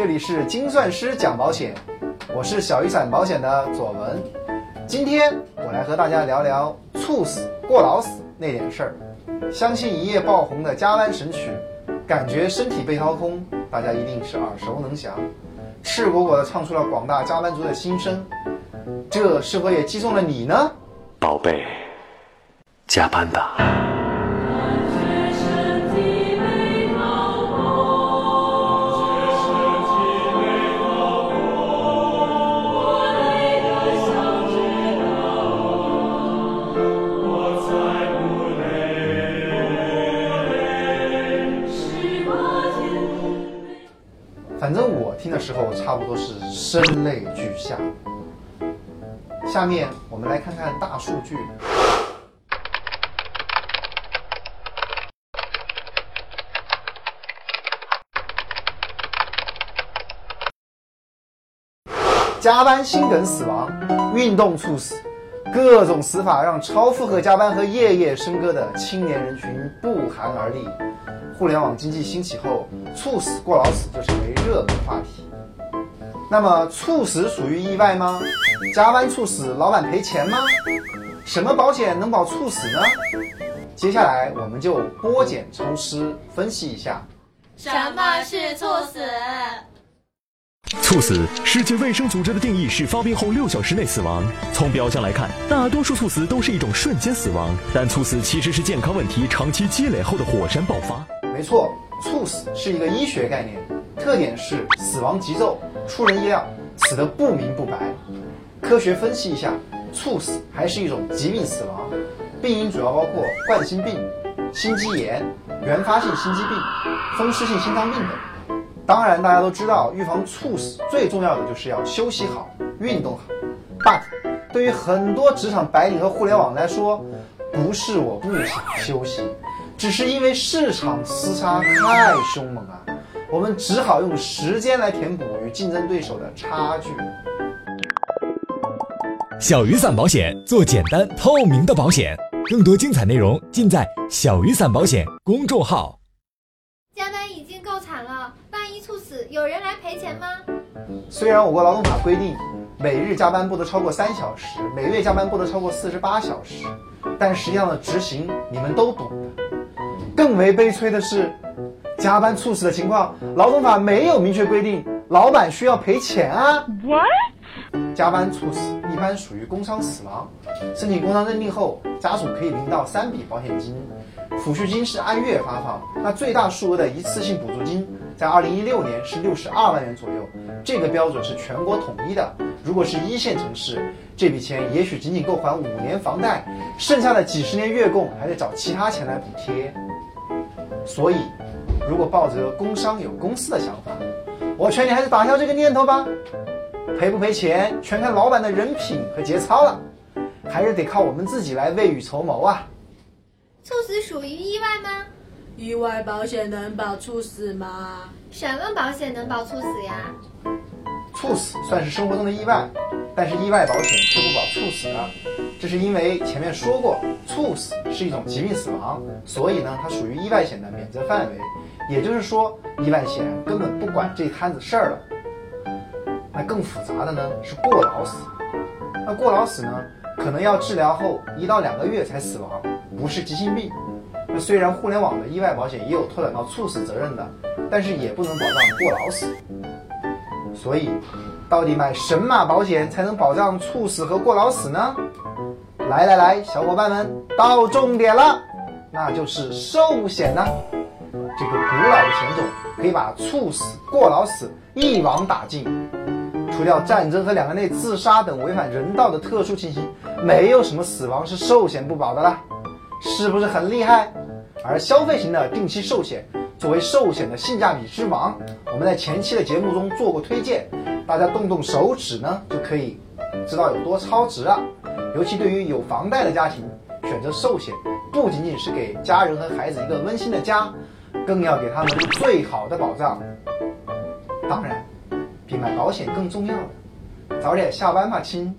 这里是精算师讲保险，我是小雨伞保险的左文。今天我来和大家聊聊猝死、过劳死那点事儿。相信一夜爆红的加班神曲，感觉身体被掏空，大家一定是耳熟能详，赤果果的唱出了广大加班族的心声。这是否也击中了你呢？宝贝，加班吧。反正我听的时候，差不多是声泪俱下。下面我们来看看大数据。加班心梗死亡，运动猝死，各种死法让超负荷加班和夜夜笙歌的青年人群不寒而栗。互联网经济兴起后，猝死、过劳死就成为热门话题。那么，猝死属于意外吗？加班猝死，老板赔钱吗？什么保险能保猝死呢？接下来我们就剥茧抽丝，分析一下。什么是猝死？猝死，世界卫生组织的定义是发病后六小时内死亡。从表象来看，大多数猝死都是一种瞬间死亡，但猝死其实是健康问题长期积累后的火山爆发。没错，猝死是一个医学概念，特点是死亡急骤，出人意料，死得不明不白。科学分析一下，猝死还是一种疾病死亡，病因主要包括冠心病、心肌炎、原发性心肌病、风湿性心脏病等。当然，大家都知道，预防猝死最重要的就是要休息好、运动好。But，对于很多职场白领和互联网来说，不是我不想休息，只是因为市场厮杀太凶猛啊，我们只好用时间来填补与竞争对手的差距。小雨伞保险做简单透明的保险，更多精彩内容尽在小雨伞保险公众号。加班已经够惨了，万一猝死，有人来赔钱吗？虽然我国劳动法规定每日加班不得超过三小时，每月加班不得超过四十八小时，但实际上的执行你们都懂。更为悲催的是，加班猝死的情况，劳动法没有明确规定，老板需要赔钱啊。What？加班猝死一般属于工伤死亡，申请工伤认定后，家属可以领到三笔保险金，抚恤金是按月发放。那最大数额的一次性补助金，在二零一六年是六十二万元左右，这个标准是全国统一的。如果是一线城市，这笔钱也许仅仅够还五年房贷，剩下的几十年月供还得找其他钱来补贴。所以，如果抱着工伤有公司的想法，我劝你还是打消这个念头吧。赔不赔钱，全看老板的人品和节操了，还是得靠我们自己来未雨绸缪啊。猝死属于意外吗？意外保险能保猝死吗？什么保险能保猝死呀？猝死算是生活中的意外，但是意外保险却不保猝死的，这是因为前面说过，猝死是一种疾病死亡，所以呢，它属于意外险的免责范围。也就是说，意外险根本不管这摊子事儿了。那更复杂的呢是过劳死，那过劳死呢，可能要治疗后一到两个月才死亡，不是急性病。那虽然互联网的意外保险也有拓展到猝死责任的，但是也不能保障过劳死。所以，到底买神马保险才能保障猝死和过劳死呢？来来来，小伙伴们，到重点了，那就是寿险呢。这个古老的险种可以把猝死、过劳死一网打尽。除掉战争和两个内自杀等违反人道的特殊情形，没有什么死亡是寿险不保的啦，是不是很厉害？而消费型的定期寿险作为寿险的性价比之王，我们在前期的节目中做过推荐，大家动动手指呢就可以知道有多超值了。尤其对于有房贷的家庭，选择寿险不仅仅是给家人和孩子一个温馨的家，更要给他们最好的保障。当然。比买保险更重要的，早点下班吧，亲。